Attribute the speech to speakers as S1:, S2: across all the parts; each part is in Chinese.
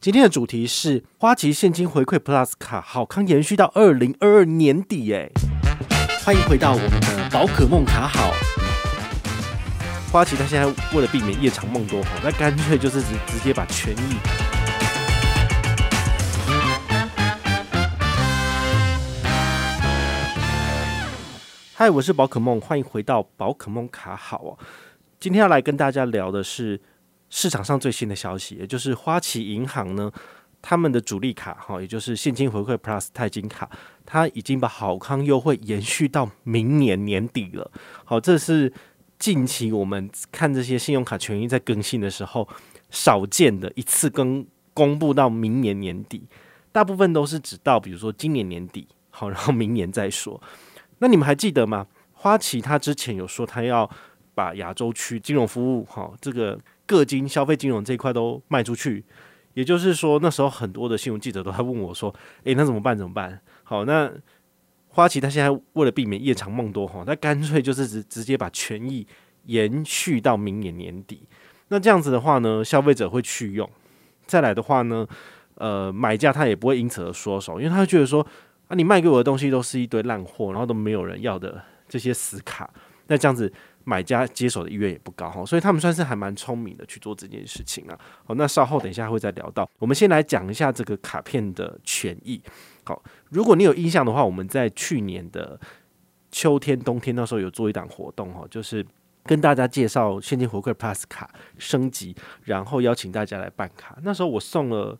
S1: 今天的主题是花旗现金回馈 Plus 卡好康延续到二零二二年底，哎，欢迎回到我们的宝可梦卡好。花旗他现在为了避免夜长梦多，那干脆就是直直接把权益。嗨，我是宝可梦，欢迎回到宝可梦卡好哦。今天要来跟大家聊的是。市场上最新的消息，也就是花旗银行呢，他们的主力卡哈，也就是现金回馈 Plus 钛金卡，它已经把好康优惠延续到明年年底了。好，这是近期我们看这些信用卡权益在更新的时候少见的一次更公布到明年年底，大部分都是指到比如说今年年底，好，然后明年再说。那你们还记得吗？花旗他之前有说他要把亚洲区金融服务，哈，这个。个金消费金融这一块都卖出去，也就是说，那时候很多的新闻记者都在问我说：“诶，那怎么办？怎么办？”好，那花旗他现在为了避免夜长梦多哈，他干脆就是直直接把权益延续到明年年底。那这样子的话呢，消费者会去用。再来的话呢，呃，买家他也不会因此而缩手，因为他会觉得说：“啊，你卖给我的东西都是一堆烂货，然后都没有人要的这些死卡。”那这样子。买家接手的意愿也不高哈，所以他们算是还蛮聪明的去做这件事情啊。好，那稍后等一下会再聊到。我们先来讲一下这个卡片的权益。好，如果你有印象的话，我们在去年的秋天、冬天那时候有做一档活动哈，就是跟大家介绍现金回馈 Plus 卡升级，然后邀请大家来办卡。那时候我送了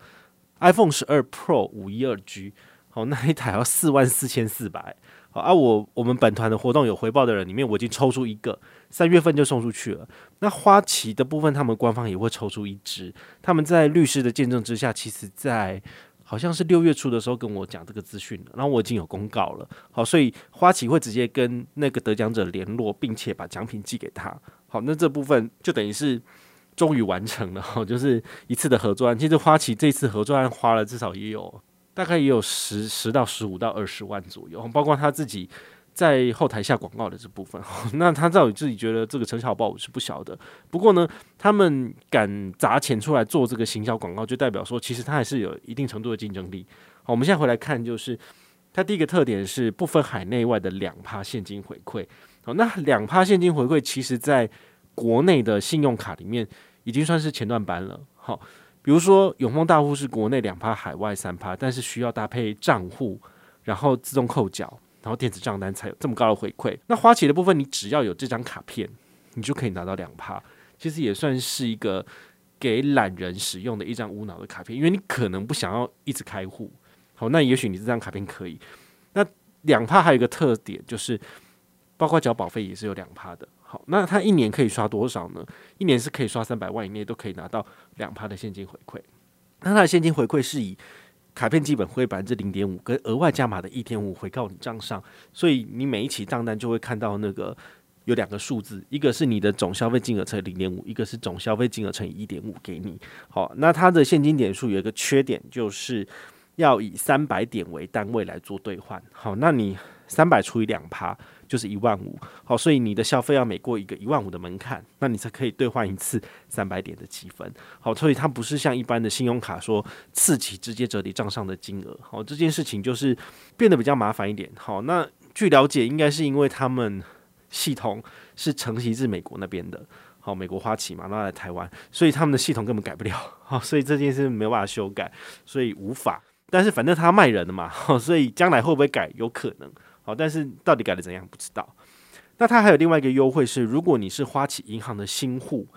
S1: iPhone 十二 Pro 五一二 G，哦，那一台要四万四千四百。好啊，我我们本团的活动有回报的人里面，我已经抽出一个。三月份就送出去了。那花旗的部分，他们官方也会抽出一支。他们在律师的见证之下，其实在好像是六月初的时候跟我讲这个资讯，然后我已经有公告了。好，所以花旗会直接跟那个得奖者联络，并且把奖品寄给他。好，那这部分就等于是终于完成了。就是一次的合作案。其实花旗这次合作案花了至少也有大概也有十十到十五到二十万左右，包括他自己。在后台下广告的这部分，那他到底自己觉得这个成效不好，我是不晓得。不过呢，他们敢砸钱出来做这个行销广告，就代表说其实他还是有一定程度的竞争力。好，我们现在回来看，就是它第一个特点是不分海内外的两趴现金回馈。好，那两趴现金回馈，其实在国内的信用卡里面已经算是前段班了。好，比如说永丰大户是国内两趴，海外三趴，但是需要搭配账户，然后自动扣缴。然后电子账单才有这么高的回馈。那花旗的部分，你只要有这张卡片，你就可以拿到两趴。其实也算是一个给懒人使用的一张无脑的卡片，因为你可能不想要一直开户。好，那也许你这张卡片可以。那两趴还有一个特点，就是包括缴保费也是有两趴的。好，那它一年可以刷多少呢？一年是可以刷三百万以内都可以拿到两趴的现金回馈。那它的现金回馈是以卡片基本会百分之零点五，跟额外加码的一点五回到你账上，所以你每一期账单就会看到那个有两个数字，一个是你的总消费金额乘以零点五，一个是总消费金额乘以一点五给你。好，那它的现金点数有一个缺点，就是要以三百点为单位来做兑换。好，那你三百除以两趴。就是一万五，好，所以你的消费要每过一个一万五的门槛，那你才可以兑换一次三百点的积分，好，所以它不是像一般的信用卡说次期直接折抵账上的金额，好，这件事情就是变得比较麻烦一点，好，那据了解，应该是因为他们系统是承袭自美国那边的，好，美国花旗嘛，拿来台湾，所以他们的系统根本改不了，好，所以这件事没有办法修改，所以无法，但是反正他卖人的嘛，好，所以将来会不会改，有可能。好，但是到底改的怎样不知道。那它还有另外一个优惠是，如果你是花旗银行的新户，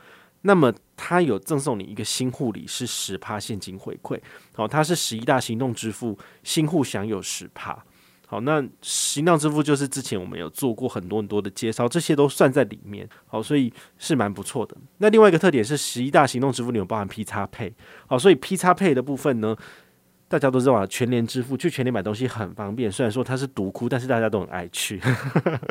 S1: 那么它有赠送你一个新户礼是十趴现金回馈。好，它是十一大行动支付，新户享有十趴。好，那行动支付就是之前我们有做过很多很多的介绍，这些都算在里面。好，所以是蛮不错的。那另外一个特点是，十一大行动支付里面有包含 P 叉 Pay。好，所以 P 叉 Pay 的部分呢，大家都知道啊，全联支付去全联买东西很方便。虽然说它是独窟，但是大家都很爱去。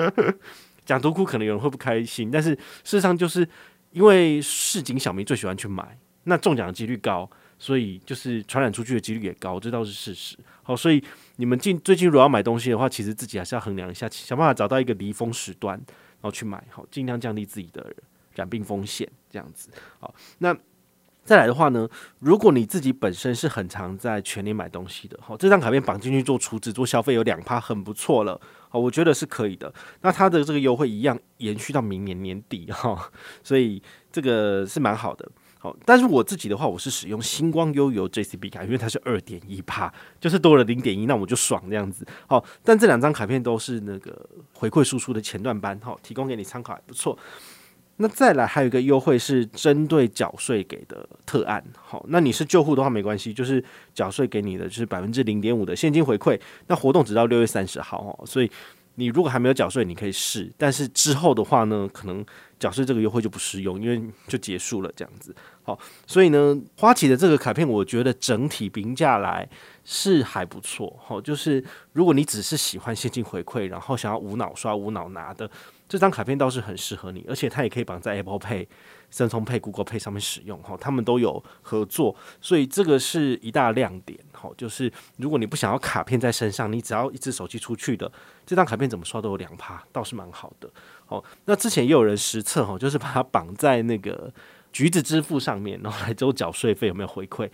S1: 讲独窟可能有人会不开心，但是事实上就是因为市井小民最喜欢去买，那中奖的几率高，所以就是传染出去的几率也高，这倒是事实。好，所以你们近最近如果要买东西的话，其实自己还是要衡量一下，想办法找到一个离峰时段，然后去买，好，尽量降低自己的染病风险，这样子。好，那。再来的话呢，如果你自己本身是很常在全联买东西的，好，这张卡片绑进去做储值做消费有两趴，很不错了，好，我觉得是可以的。那它的这个优惠一样延续到明年年底哈，所以这个是蛮好的。好，但是我自己的话，我是使用星光悠游 JCB 卡，因为它是二点一趴，就是多了零点一，那我就爽这样子。好，但这两张卡片都是那个回馈输出的前段班，好，提供给你参考还不错。那再来还有一个优惠是针对缴税给的特案，好，那你是旧户的话没关系，就是缴税给你的就是百分之零点五的现金回馈。那活动直到六月三十号哦，所以你如果还没有缴税，你可以试，但是之后的话呢，可能缴税这个优惠就不适用，因为就结束了这样子。好，所以呢，花旗的这个卡片，我觉得整体评价来是还不错。好，就是如果你只是喜欢现金回馈，然后想要无脑刷、无脑拿的。这张卡片倒是很适合你，而且它也可以绑在 Apple Pay、Samsung Pay、Google Pay 上面使用哈，他们都有合作，所以这个是一大亮点哈。就是如果你不想要卡片在身上，你只要一支手机出去的，这张卡片怎么刷都有两趴，倒是蛮好的。哦，那之前也有人实测哈，就是把它绑在那个橘子支付上面，然后来之后缴税费有没有回馈？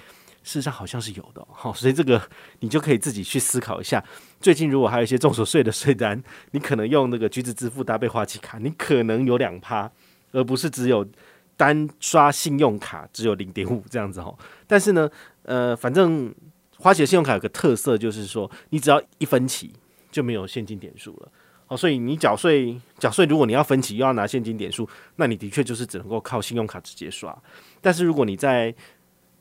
S1: 事实上好像是有的，好，所以这个你就可以自己去思考一下。最近如果还有一些重所税的税单，你可能用那个橘子支付搭配花旗卡，你可能有两趴，而不是只有单刷信用卡只有零点五这样子哦。但是呢，呃，反正花旗的信用卡有个特色，就是说你只要一分期就没有现金点数了。好，所以你缴税缴税，如果你要分期又要拿现金点数，那你的确就是只能够靠信用卡直接刷。但是如果你在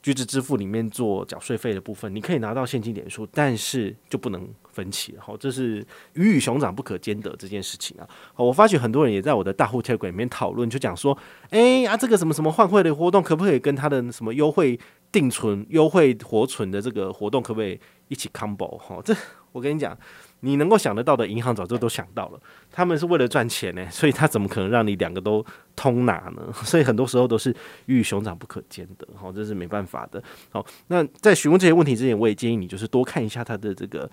S1: 橘子支付里面做缴税费的部分，你可以拿到现金点数，但是就不能分期。好，这是鱼与熊掌不可兼得这件事情啊。好，我发觉很多人也在我的大户 Telegram 里面讨论，就讲说，哎、欸、啊，这个什么什么换汇的活动，可不可以跟他的什么优惠定存、优惠活存的这个活动，可不可以一起 combo？哈，这我跟你讲。你能够想得到的银行早就都想到了，他们是为了赚钱呢，所以他怎么可能让你两个都通拿呢？所以很多时候都是鱼与熊掌不可兼得，好，这是没办法的。好，那在询问这些问题之前，我也建议你就是多看一下他的这个。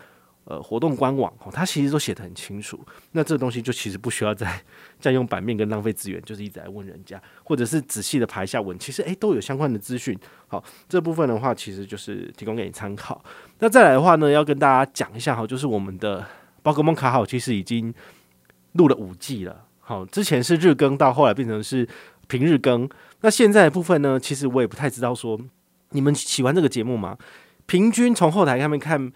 S1: 呃，活动官网哦，它其实都写得很清楚。那这东西就其实不需要再占用版面跟浪费资源，就是一直来问人家，或者是仔细的排一下文，其实诶都有相关的资讯。好，这部分的话其实就是提供给你参考。那再来的话呢，要跟大家讲一下哈，就是我们的宝可梦卡好其实已经录了五季了。好，之前是日更，到后来变成是平日更。那现在的部分呢，其实我也不太知道说你们喜欢这个节目吗？平均从后台上面看，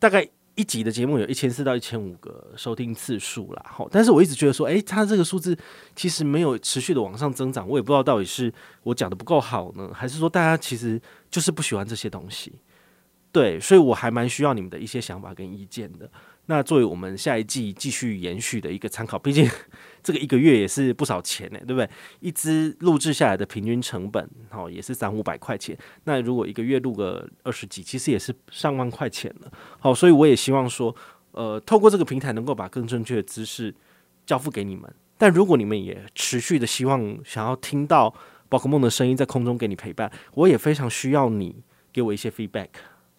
S1: 大概。一集的节目有一千四到一千五个收听次数啦，好，但是我一直觉得说，诶，它这个数字其实没有持续的往上增长，我也不知道到底是我讲的不够好呢，还是说大家其实就是不喜欢这些东西，对，所以我还蛮需要你们的一些想法跟意见的。那作为我们下一季继续延续的一个参考，毕竟 这个一个月也是不少钱呢，对不对？一支录制下来的平均成本，好也是三五百块钱。那如果一个月录个二十几，其实也是上万块钱了。好，所以我也希望说，呃，透过这个平台能够把更正确的知识交付给你们。但如果你们也持续的希望想要听到宝可梦的声音在空中给你陪伴，我也非常需要你给我一些 feedback。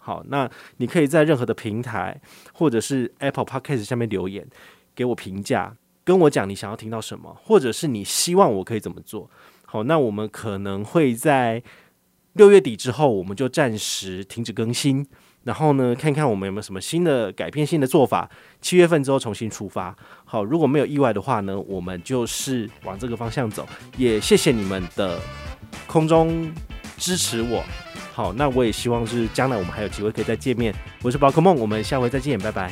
S1: 好，那你可以在任何的平台或者是 Apple Podcast 下面留言，给我评价，跟我讲你想要听到什么，或者是你希望我可以怎么做。好，那我们可能会在六月底之后，我们就暂时停止更新，然后呢，看看我们有没有什么新的改变性的做法。七月份之后重新出发。好，如果没有意外的话呢，我们就是往这个方向走。也谢谢你们的空中支持我。好，那我也希望是将来我们还有机会可以再见面。我是宝可梦，我们下回再见，拜拜。